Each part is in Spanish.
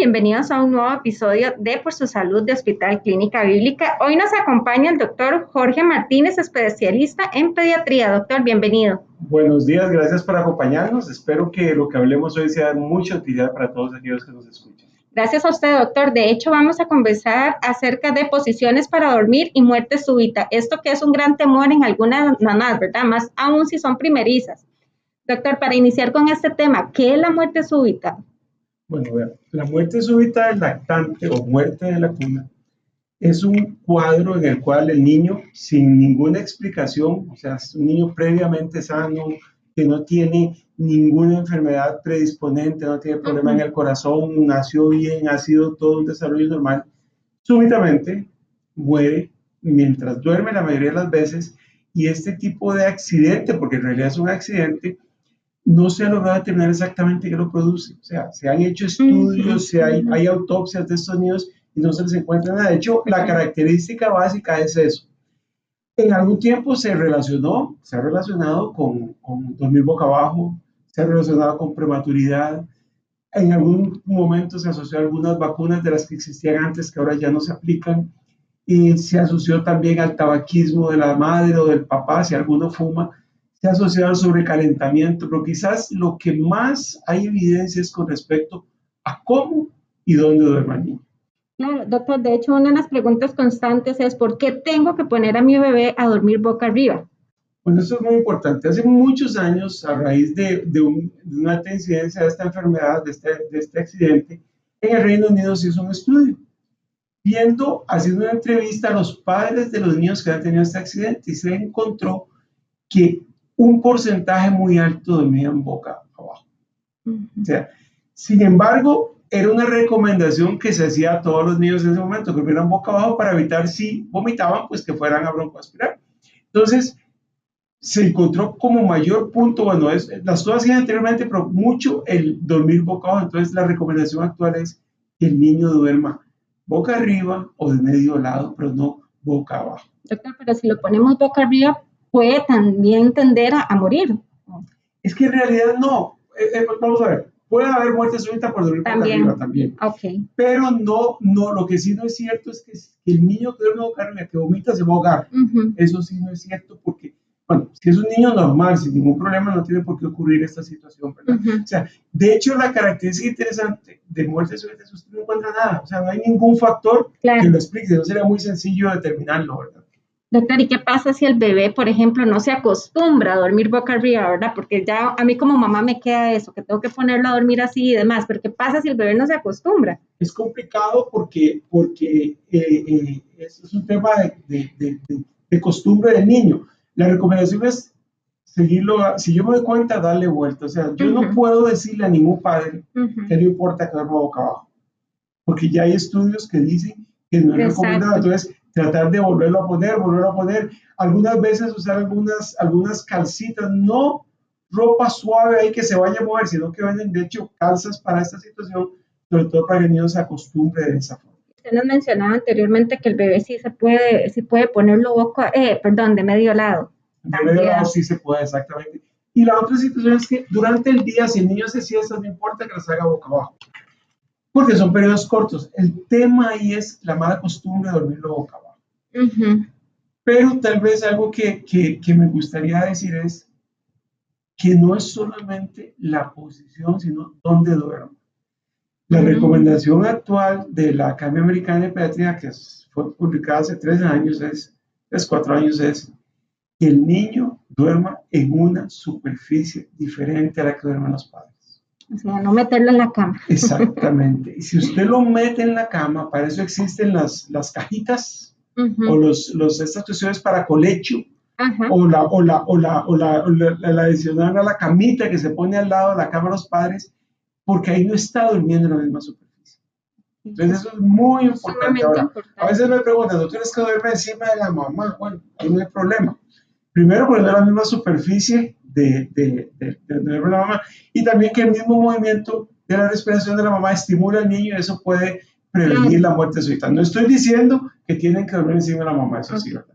bienvenidos a un nuevo episodio de Por su Salud de Hospital Clínica Bíblica. Hoy nos acompaña el doctor Jorge Martínez, especialista en pediatría. Doctor, bienvenido. Buenos días, gracias por acompañarnos. Espero que lo que hablemos hoy sea de mucha utilidad para todos aquellos que nos escuchan. Gracias a usted, doctor. De hecho, vamos a conversar acerca de posiciones para dormir y muerte súbita. Esto que es un gran temor en algunas mamás, ¿verdad? Más aún si son primerizas. Doctor, para iniciar con este tema, ¿qué es la muerte súbita? Bueno, vean, la muerte súbita del lactante o muerte de la cuna es un cuadro en el cual el niño, sin ninguna explicación, o sea, es un niño previamente sano, que no tiene ninguna enfermedad predisponente, no tiene problema en el corazón, nació bien, ha sido todo un desarrollo normal, súbitamente muere mientras duerme la mayoría de las veces y este tipo de accidente, porque en realidad es un accidente, no se ha logrado determinar exactamente qué lo produce. O sea, se han hecho estudios, hay, hay autopsias de estos niños y no se les encuentra nada. De hecho, la característica básica es eso. En algún tiempo se relacionó, se ha relacionado con, con dormir boca abajo, se ha relacionado con prematuridad. En algún momento se asoció a algunas vacunas de las que existían antes que ahora ya no se aplican. Y se asoció también al tabaquismo de la madre o del papá, si alguno fuma se ha asociado al sobrecalentamiento, pero quizás lo que más hay evidencia es con respecto a cómo y dónde duerme el niño. Claro, doctor, de hecho una de las preguntas constantes es ¿por qué tengo que poner a mi bebé a dormir boca arriba? Bueno, eso es muy importante. Hace muchos años, a raíz de, de, una alta incidencia de esta enfermedad, de este, de este accidente, en el Reino Unido se hizo un estudio, viendo, haciendo una entrevista a los padres de los niños que han tenido este accidente y se encontró que un porcentaje muy alto dormían boca abajo. O sea, sin embargo, era una recomendación que se hacía a todos los niños en ese momento, que durmieran boca abajo para evitar si vomitaban, pues que fueran a broncoaspirar. Entonces, se encontró como mayor punto, bueno, es, las cosas hacían anteriormente, pero mucho el dormir boca abajo. Entonces, la recomendación actual es que el niño duerma boca arriba o de medio lado, pero no boca abajo. Doctor, pero si lo ponemos boca arriba, puede también tender a, morir. Es que en realidad no. Eh, eh, vamos a ver, puede haber muerte súbita por dormir también. arriba también. Okay. Pero no, no, lo que sí no es cierto es que el niño que duerme arriba, que vomita, se va a ahogar. Eso sí no es cierto porque, bueno, si es un niño normal, sin ningún problema, no tiene por qué ocurrir esta situación, ¿verdad? O sea, de hecho, la característica interesante de muerte súbita es que no encuentra nada. O sea, no hay ningún factor que lo explique. No sería muy sencillo determinarlo, ¿verdad? Doctor, ¿y qué pasa si el bebé, por ejemplo, no se acostumbra a dormir boca arriba, verdad? Porque ya a mí como mamá me queda eso, que tengo que ponerlo a dormir así y demás, pero ¿qué pasa si el bebé no se acostumbra? Es complicado porque, porque eh, eh, es, un tema de, de, de, costumbre del niño. La recomendación es seguirlo, si yo me doy cuenta, darle vuelta. O sea, yo no puedo decirle a ningún padre que no importa que duerma boca abajo, porque ya hay estudios que dicen que no es recomendado. Entonces, tratar de volverlo a poner, volverlo a poner. Algunas veces usar algunas, algunas calcitas, no ropa suave ahí que se vaya a mover, sino que venden de hecho calzas para esta situación, sobre todo para que el niño se acostumbre de esa forma. Usted nos mencionaba anteriormente que el bebé sí se puede, sí puede ponerlo boca, eh, perdón, de medio lado. De medio lado sí se puede, exactamente. Y la otra situación es que durante el día, si el niño se siesta, no importa que las haga boca abajo porque son periodos cortos. El tema ahí es la mala costumbre de dormirlo boca abajo. Pero tal vez algo que, que, me gustaría decir es que no es solamente la posición, sino dónde duermo. La recomendación actual de la Academia Americana de Pediatría, que fue publicada hace tres años, es, es cuatro años, es que el niño duerma en una superficie diferente a la que duermen los padres. O sea, no meterlo en la cama. Exactamente. Y si usted lo mete en la cama, para eso existen las, las cajitas o los, los, estas cuestiones para colecho. O, la, o, la, o, la, o, la, la, adicional a la camita que se pone al lado de la cama de los padres, porque ahí no está durmiendo en la misma superficie. Entonces eso es muy importante. Ahora, A veces me preguntan, ¿no tienes que dormir encima de la mamá? Bueno, ahí no hay problema. Primero, poner la misma superficie de, de, de, de, la mamá y también que el mismo movimiento de la respiración de la mamá estimula al niño y eso puede prevenir la muerte súbita. No estoy diciendo que tienen que dormir encima de la mamá, eso sí, ¿verdad?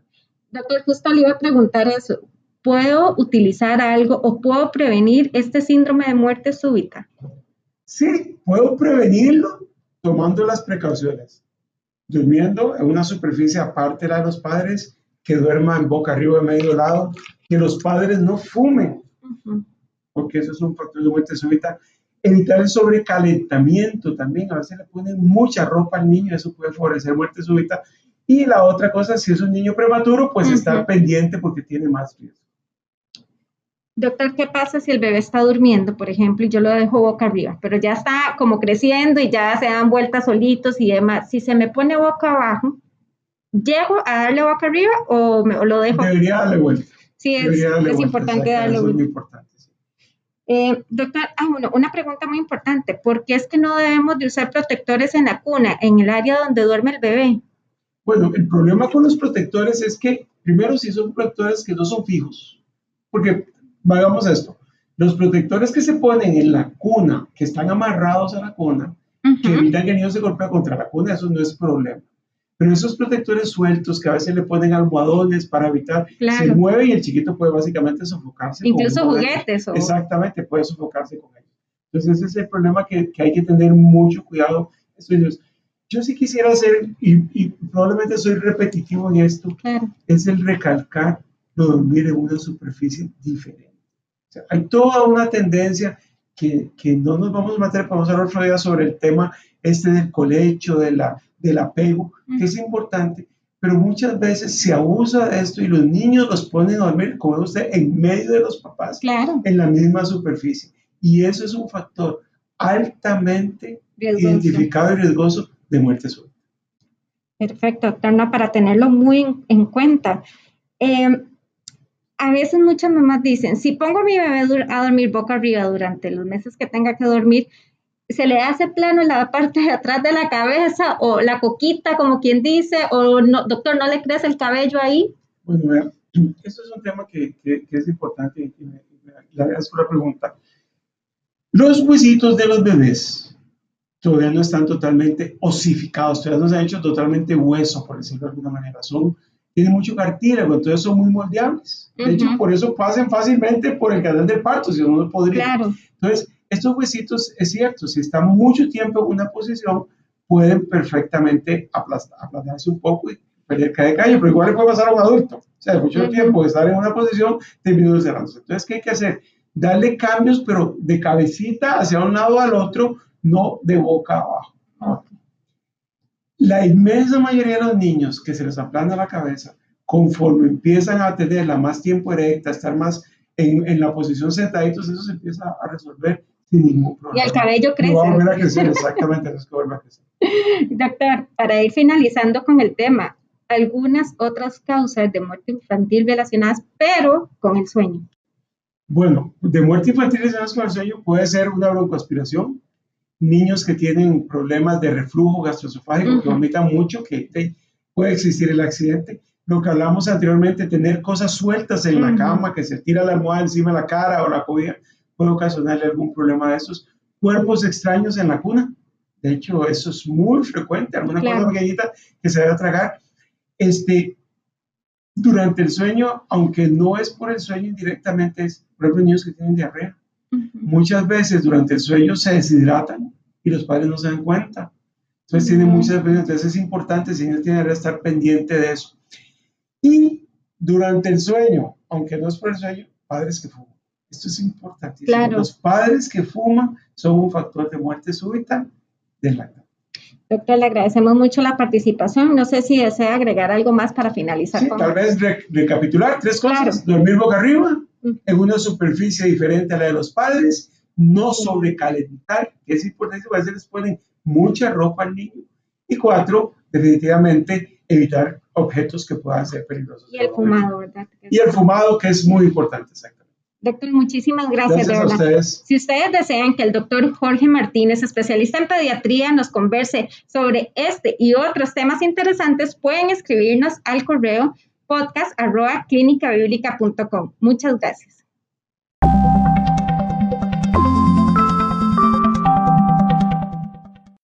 Doctor, justo le iba a preguntar eso. ¿Puedo utilizar algo o puedo prevenir este síndrome de muerte súbita? Sí, puedo prevenirlo tomando las precauciones, durmiendo en una superficie aparte de la de los padres, que duerma en boca arriba de medio lado, que los padres no fumen, porque eso es un factor de muerte súbita. Evitar el sobrecalentamiento también, a veces le ponen mucha ropa al niño, eso puede favorecer muerte súbita. Y la otra cosa, si es un niño prematuro, pues estar pendiente porque tiene más riesgo. Doctor, ¿qué pasa si el bebé está durmiendo, por ejemplo, y yo lo dejo boca arriba, pero ya está como creciendo y ya se dan vueltas solitos y demás? Si se me pone boca abajo, ¿llego a darle boca arriba o, lo dejo? Debería darle vuelta. Sí, es, es importante darle vuelta. Es muy importante. Eh, doctor, ah, bueno, una pregunta muy importante. ¿Por qué es que no debemos de usar protectores en la cuna, en el área donde duerme el bebé? Bueno, el problema con los protectores es que, primero, si son protectores que no son fijos, porque Vagamos esto. Los protectores que se ponen en la cuna, que están amarrados a la cuna, que evitan que el niño se golpee contra la cuna, eso no es problema. Pero esos protectores sueltos que a veces le ponen almohadones para evitar, se mueve y el chiquito puede básicamente sofocarse. Incluso juguetes. Exactamente, puede sofocarse con ellos. Entonces ese es el problema que, que hay que tener mucho cuidado. Yo sí quisiera hacer, y, y probablemente soy repetitivo en esto, es el recalcar lo dormir en una superficie diferente hay toda una tendencia que, que, no nos vamos a meter, vamos a hablar otro día sobre el tema este del colecho, de la, del apego, que es importante, pero muchas veces se abusa de esto y los niños los ponen a dormir, como usted, en medio de los papás, en la misma superficie. Y eso es un factor altamente identificado y riesgoso de muerte súbita. Perfecto, doctor, para tenerlo muy en, cuenta. Eh, a veces muchas mamás dicen, si pongo a mi bebé a dormir boca arriba durante los meses que tenga que dormir, se le hace plano en la parte de atrás de la cabeza o la coquita, como quien dice, o no, doctor, ¿no le crece el cabello ahí? Bueno, vea, eso es un tema que, que, es importante y me, le agradezco la pregunta. Los huesitos de los bebés todavía no están totalmente osificados, todavía no se han hecho totalmente hueso, por decirlo de alguna manera. Son tiene mucho cartílago, entonces son muy moldeables. De hecho, por eso pasan fácilmente por el canal del parto, si uno no podría. Claro. Entonces, estos huesitos, es cierto, si están mucho tiempo en una posición, pueden perfectamente aplastarse un poco y perder cada calle, pero igual le puede pasar a un adulto. O sea, mucho tiempo de estar en una posición, termina cerrándose. Entonces, ¿qué hay que hacer? Darle cambios, pero de cabecita hacia un lado al otro, no de boca abajo. La inmensa mayoría de los niños que se les aplana la cabeza, conforme empiezan a tenerla más tiempo erecta, estar más en, en la posición sentaditos, eso se empieza a resolver sin ningún problema. Y el cabello crece. No va a volver a crecer, exactamente, eso es que vuelve a crecer. Doctor, para ir finalizando con el tema, algunas otras causas de muerte infantil relacionadas, pero con el sueño. Bueno, de muerte infantil relacionadas con el sueño puede ser una broncoaspiración, niños que tienen problemas de reflujo gastroesofágico, que vomitan mucho, que puede existir el accidente. Lo que hablamos anteriormente, tener cosas sueltas en la cama, que se tira la almohada encima de la cara o la cobija, puede ocasionarle algún problema de esos. Cuerpos extraños en la cuna. De hecho, eso es muy frecuente, alguna cosa pequeñita que se debe tragar. Este, durante el sueño, aunque no es por el sueño indirectamente, es, por ejemplo, niños que tienen diarrea Muchas veces durante el sueño se deshidratan y los padres no se dan cuenta. Entonces tienen muchas veces, entonces es importante, si no tiene que estar pendiente de eso. Y durante el sueño, aunque no es por el sueño, padres que fuman. Esto es importantísimo. Los padres que fuman son un factor de muerte súbita del lactante. Doctor, le agradecemos mucho la participación. No sé si desea agregar algo más para finalizar. Sí, tal vez recapitular tres cosas. Dormir boca arriba, en una superficie diferente a la de los padres, no sobrecalentar, que es importante, a veces les ponen mucha ropa al niño. Y cuatro, definitivamente evitar objetos que puedan ser peligrosos. Y el fumado, ¿verdad? Y el fumado, que es muy importante, exactamente. Doctor, muchísimas gracias. Gracias a ustedes. Si ustedes desean que el doctor Jorge Martínez, especialista en pediatría, nos converse sobre este y otros temas interesantes, pueden escribirnos al correo podcast arroba Muchas gracias.